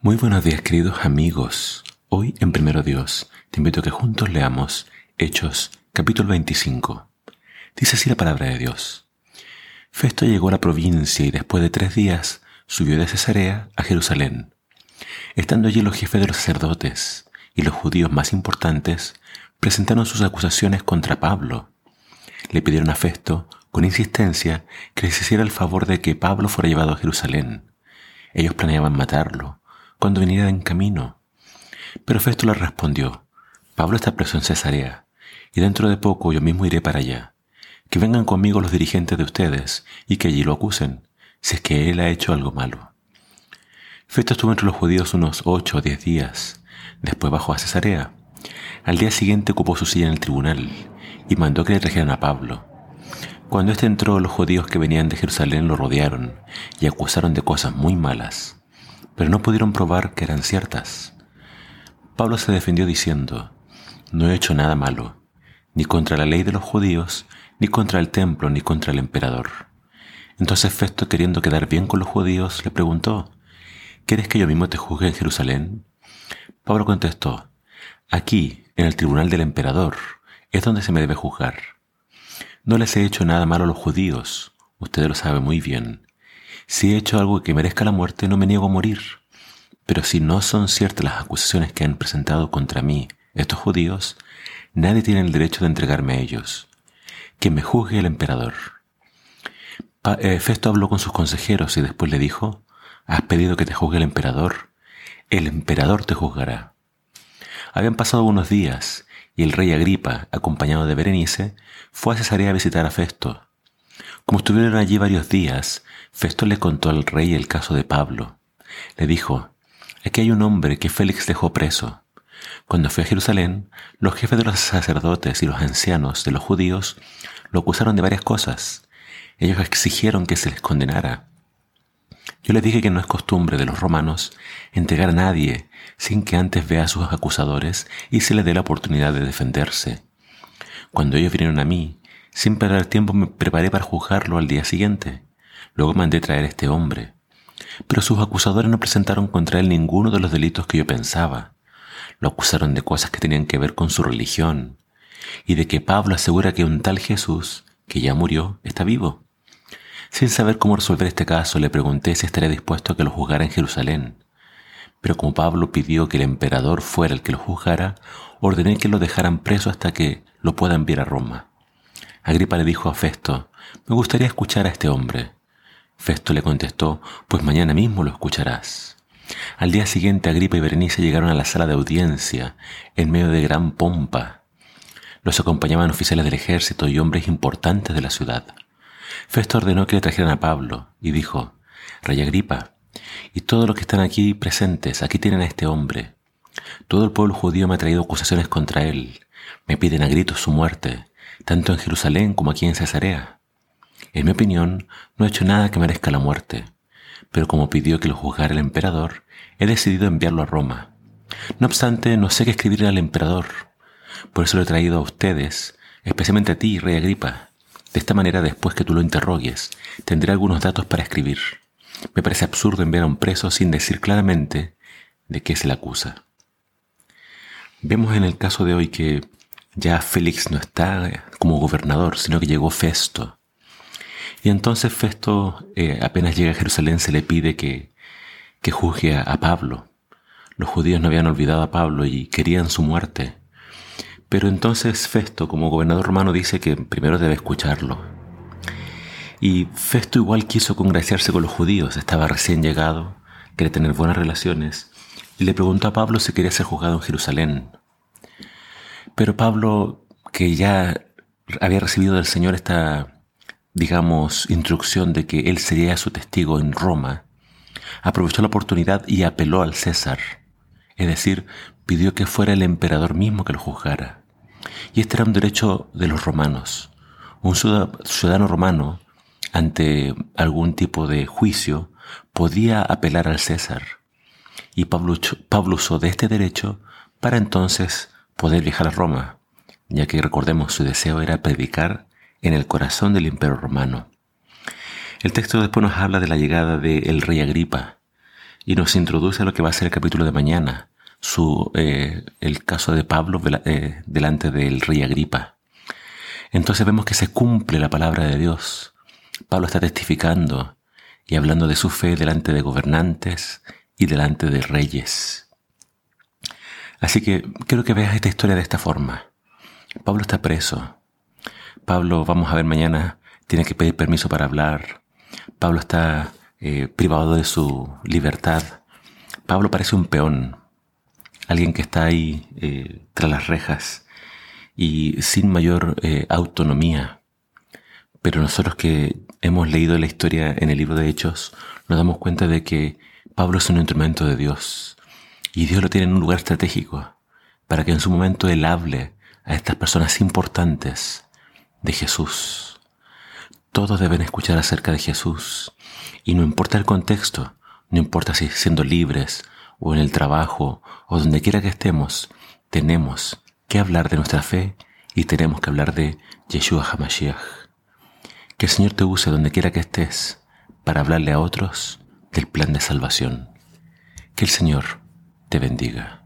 Muy buenos días queridos amigos. Hoy en Primero Dios te invito a que juntos leamos Hechos capítulo 25. Dice así la palabra de Dios. Festo llegó a la provincia y después de tres días subió de Cesarea a Jerusalén. Estando allí los jefes de los sacerdotes y los judíos más importantes presentaron sus acusaciones contra Pablo. Le pidieron a Festo con insistencia que les hiciera el favor de que Pablo fuera llevado a Jerusalén. Ellos planeaban matarlo cuando viniera en camino. Pero Festo le respondió, Pablo está preso en Cesarea, y dentro de poco yo mismo iré para allá. Que vengan conmigo los dirigentes de ustedes y que allí lo acusen, si es que él ha hecho algo malo. Festo estuvo entre los judíos unos ocho o diez días, después bajó a Cesarea. Al día siguiente ocupó su silla en el tribunal y mandó que le trajeran a Pablo. Cuando éste entró, los judíos que venían de Jerusalén lo rodearon y acusaron de cosas muy malas pero no pudieron probar que eran ciertas. Pablo se defendió diciendo, no he hecho nada malo, ni contra la ley de los judíos, ni contra el templo, ni contra el emperador. Entonces Festo, queriendo quedar bien con los judíos, le preguntó, ¿Quieres que yo mismo te juzgue en Jerusalén? Pablo contestó, aquí, en el tribunal del emperador, es donde se me debe juzgar. No les he hecho nada malo a los judíos, usted lo sabe muy bien, si he hecho algo que merezca la muerte, no me niego a morir. Pero si no son ciertas las acusaciones que han presentado contra mí estos judíos, nadie tiene el derecho de entregarme a ellos. Que me juzgue el emperador. Eh, Festo habló con sus consejeros y después le dijo, ¿has pedido que te juzgue el emperador? El emperador te juzgará. Habían pasado unos días y el rey Agripa, acompañado de Berenice, fue a Cesarea a visitar a Festo. Como estuvieron allí varios días, Festo le contó al rey el caso de Pablo. Le dijo, aquí hay un hombre que Félix dejó preso. Cuando fue a Jerusalén, los jefes de los sacerdotes y los ancianos de los judíos lo acusaron de varias cosas. Ellos exigieron que se les condenara. Yo les dije que no es costumbre de los romanos entregar a nadie sin que antes vea a sus acusadores y se le dé la oportunidad de defenderse. Cuando ellos vinieron a mí, sin perder tiempo me preparé para juzgarlo al día siguiente. Luego mandé traer a este hombre. Pero sus acusadores no presentaron contra él ninguno de los delitos que yo pensaba. Lo acusaron de cosas que tenían que ver con su religión y de que Pablo asegura que un tal Jesús, que ya murió, está vivo. Sin saber cómo resolver este caso, le pregunté si estaría dispuesto a que lo juzgara en Jerusalén. Pero como Pablo pidió que el emperador fuera el que lo juzgara, ordené que lo dejaran preso hasta que lo puedan enviar a Roma. Agripa le dijo a Festo, me gustaría escuchar a este hombre. Festo le contestó, pues mañana mismo lo escucharás. Al día siguiente Agripa y Berenice llegaron a la sala de audiencia, en medio de gran pompa. Los acompañaban oficiales del ejército y hombres importantes de la ciudad. Festo ordenó que le trajeran a Pablo y dijo, Rey Agripa, y todos los que están aquí presentes, aquí tienen a este hombre. Todo el pueblo judío me ha traído acusaciones contra él. Me piden a gritos su muerte tanto en Jerusalén como aquí en Cesarea. En mi opinión, no he hecho nada que merezca la muerte, pero como pidió que lo juzgara el emperador, he decidido enviarlo a Roma. No obstante, no sé qué escribirle al emperador. Por eso lo he traído a ustedes, especialmente a ti, rey Agripa. De esta manera, después que tú lo interrogues, tendré algunos datos para escribir. Me parece absurdo enviar a un preso sin decir claramente de qué se le acusa. Vemos en el caso de hoy que ya Félix no está como gobernador, sino que llegó Festo. Y entonces Festo, eh, apenas llega a Jerusalén, se le pide que, que juzgue a, a Pablo. Los judíos no habían olvidado a Pablo y querían su muerte. Pero entonces Festo, como gobernador romano, dice que primero debe escucharlo. Y Festo igual quiso congraciarse con los judíos, estaba recién llegado, quería tener buenas relaciones, y le preguntó a Pablo si quería ser juzgado en Jerusalén. Pero Pablo, que ya había recibido del Señor esta, digamos, instrucción de que él sería su testigo en Roma, aprovechó la oportunidad y apeló al César, es decir, pidió que fuera el emperador mismo que lo juzgara. Y este era un derecho de los romanos. Un ciudadano romano, ante algún tipo de juicio, podía apelar al César. Y Pablo, Pablo usó de este derecho para entonces poder viajar a Roma, ya que recordemos su deseo era predicar en el corazón del imperio romano. El texto después nos habla de la llegada del rey Agripa, y nos introduce a lo que va a ser el capítulo de mañana, su, eh, el caso de Pablo eh, delante del rey Agripa. Entonces vemos que se cumple la palabra de Dios. Pablo está testificando y hablando de su fe delante de gobernantes y delante de reyes. Así que quiero que veas esta historia de esta forma. Pablo está preso. Pablo, vamos a ver mañana, tiene que pedir permiso para hablar. Pablo está eh, privado de su libertad. Pablo parece un peón, alguien que está ahí eh, tras las rejas y sin mayor eh, autonomía. Pero nosotros que hemos leído la historia en el libro de Hechos, nos damos cuenta de que Pablo es un instrumento de Dios y Dios lo tiene en un lugar estratégico para que en su momento Él hable a estas personas importantes de Jesús. Todos deben escuchar acerca de Jesús y no importa el contexto, no importa si siendo libres o en el trabajo o donde quiera que estemos, tenemos que hablar de nuestra fe y tenemos que hablar de Yeshua HaMashiach. Que el Señor te use donde quiera que estés para hablarle a otros del plan de salvación. Que el Señor te bendiga.